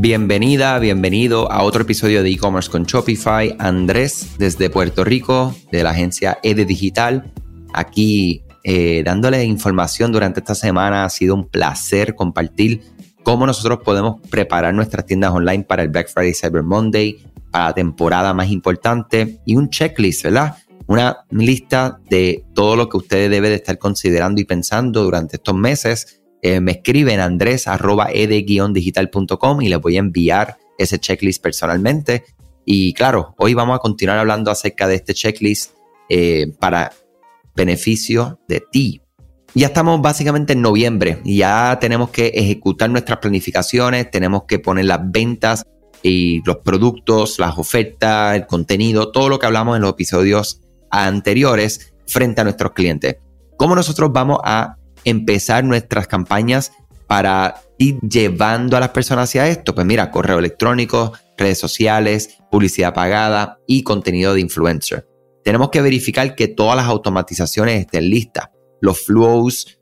Bienvenida, bienvenido a otro episodio de e-commerce con Shopify. Andrés desde Puerto Rico, de la agencia EDE Digital, aquí eh, dándole información durante esta semana. Ha sido un placer compartir cómo nosotros podemos preparar nuestras tiendas online para el Black Friday Cyber Monday, para la temporada más importante y un checklist, ¿verdad? Una lista de todo lo que usted debe de estar considerando y pensando durante estos meses. Eh, me escriben andres.ed-digital.com y les voy a enviar ese checklist personalmente. Y claro, hoy vamos a continuar hablando acerca de este checklist eh, para beneficio de ti. Ya estamos básicamente en noviembre y ya tenemos que ejecutar nuestras planificaciones, tenemos que poner las ventas y los productos, las ofertas, el contenido, todo lo que hablamos en los episodios anteriores frente a nuestros clientes. ¿Cómo nosotros vamos a empezar nuestras campañas para ir llevando a las personas hacia esto? Pues mira, correo electrónico, redes sociales, publicidad pagada y contenido de influencer. Tenemos que verificar que todas las automatizaciones estén listas. Los flows,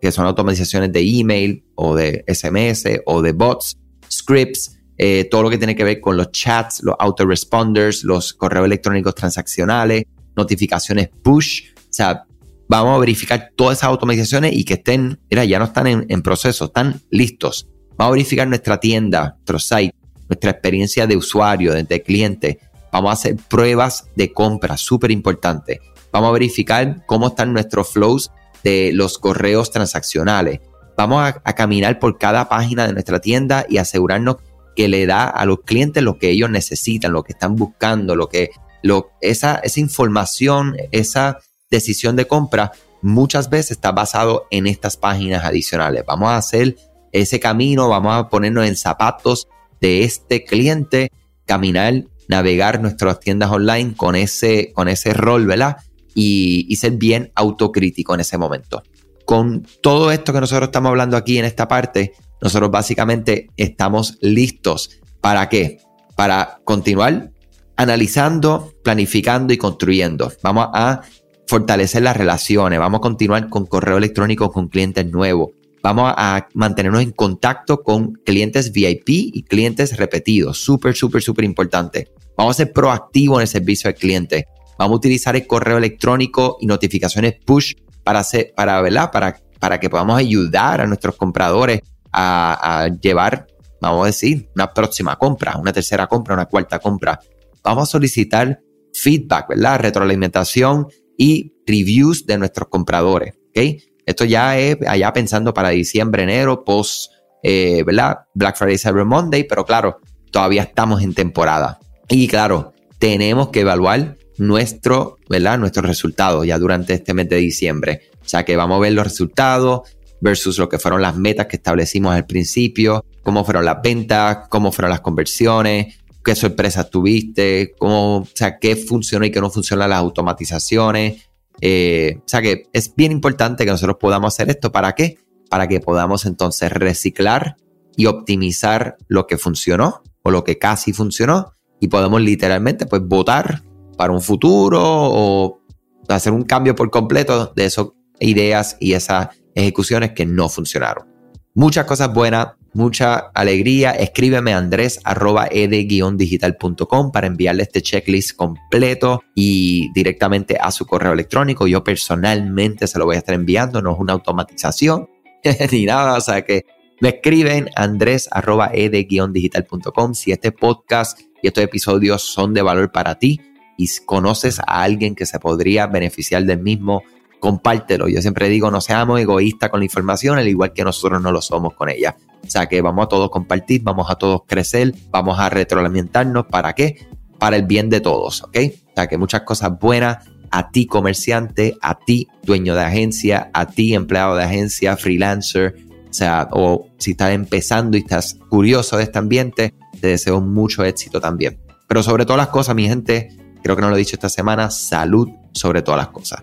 que son automatizaciones de email o de SMS o de bots, scripts, eh, todo lo que tiene que ver con los chats, los autoresponders, los correos electrónicos transaccionales, notificaciones push. O sea, vamos a verificar todas esas automatizaciones y que estén, mira, ya no están en, proceso, están listos. Vamos a verificar nuestra tienda, nuestro site, nuestra experiencia de usuario, de cliente, Vamos a hacer pruebas de compra, súper importante. Vamos a verificar cómo están nuestros flows de los correos transaccionales. Vamos a, caminar por cada página de nuestra tienda y asegurarnos que le da a los clientes lo que ellos necesitan, lo que están buscando, lo que lo, esa, esa información, esa decisión de compra muchas veces está basado en estas páginas adicionales. Vamos a hacer ese camino, vamos a ponernos en zapatos de este cliente, caminar navegar nuestras tiendas online con ese, con ese rol, ¿verdad? Y, ser bien autocrítico en ese momento. Con todo esto que nosotros estamos hablando aquí en esta parte, nosotros básicamente estamos listos. ¿Para qué? Para continuar analizando, planificando y construyendo. Vamos a fortalecer las relaciones, vamos a continuar con correo electrónico con clientes nuevos, vamos a mantenernos en contacto con clientes VIP y clientes repetidos. Súper, súper, súper importante. Vamos a ser proactivos en el servicio al cliente. Vamos a utilizar el correo electrónico y notificaciones push para, hacer, para, para, para que podamos ayudar a nuestros compradores a llevar, vamos a decir, una próxima compra, una tercera compra, una cuarta compra. Vamos a solicitar feedback, ¿verdad? Retroalimentación y reviews de nuestros compradores, ¿ok? Esto ya es allá pensando para diciembre, enero, post, eh. Black Friday, Cyber Monday, pero claro, todavía estamos en temporada. Y claro, tenemos que evaluar nuestro, ¿verdad? Nuestros resultados ya durante este mes de diciembre. O sea que vamos a ver los resultados versus lo que fueron las metas que establecimos al principio, cómo fueron las ventas, cómo fueron las conversiones, qué sorpresas tuviste, cómo, o sea, qué funcionó y qué no funcionan las automatizaciones. Eh, o sea que es bien importante que nosotros podamos hacer esto. ¿Para qué? Para que podamos entonces reciclar y optimizar lo que funcionó o lo que casi funcionó y podemos literalmente pues votar para un futuro o hacer un cambio por completo de esas ideas y esas ejecuciones que no funcionaron. Muchas cosas buenas, mucha alegría. Escríbeme a andres.ed-digital.com para enviarle este checklist completo y directamente a su correo electrónico. Yo personalmente se lo voy a estar enviando, no es una automatización ni nada. O sea que me escriben andres.ed-digital.com si este podcast y estos episodios son de valor para ti y conoces a alguien que se podría beneficiar del mismo, compártelo. Yo siempre digo, no seamos egoístas con la información, al igual que nosotros no lo somos con ella. O sea que vamos a todos compartir, vamos a todos crecer, vamos a retroalimentarnos. ¿Para qué? Para el bien de todos, ¿ok? O sea que muchas cosas buenas a ti comerciante, a ti dueño de agencia, a ti empleado de agencia, freelancer, o sea, o si estás empezando y estás curioso de este ambiente, te deseo mucho éxito también. Pero sobre todas las cosas, mi gente, creo que no lo he dicho esta semana, salud sobre todas las cosas.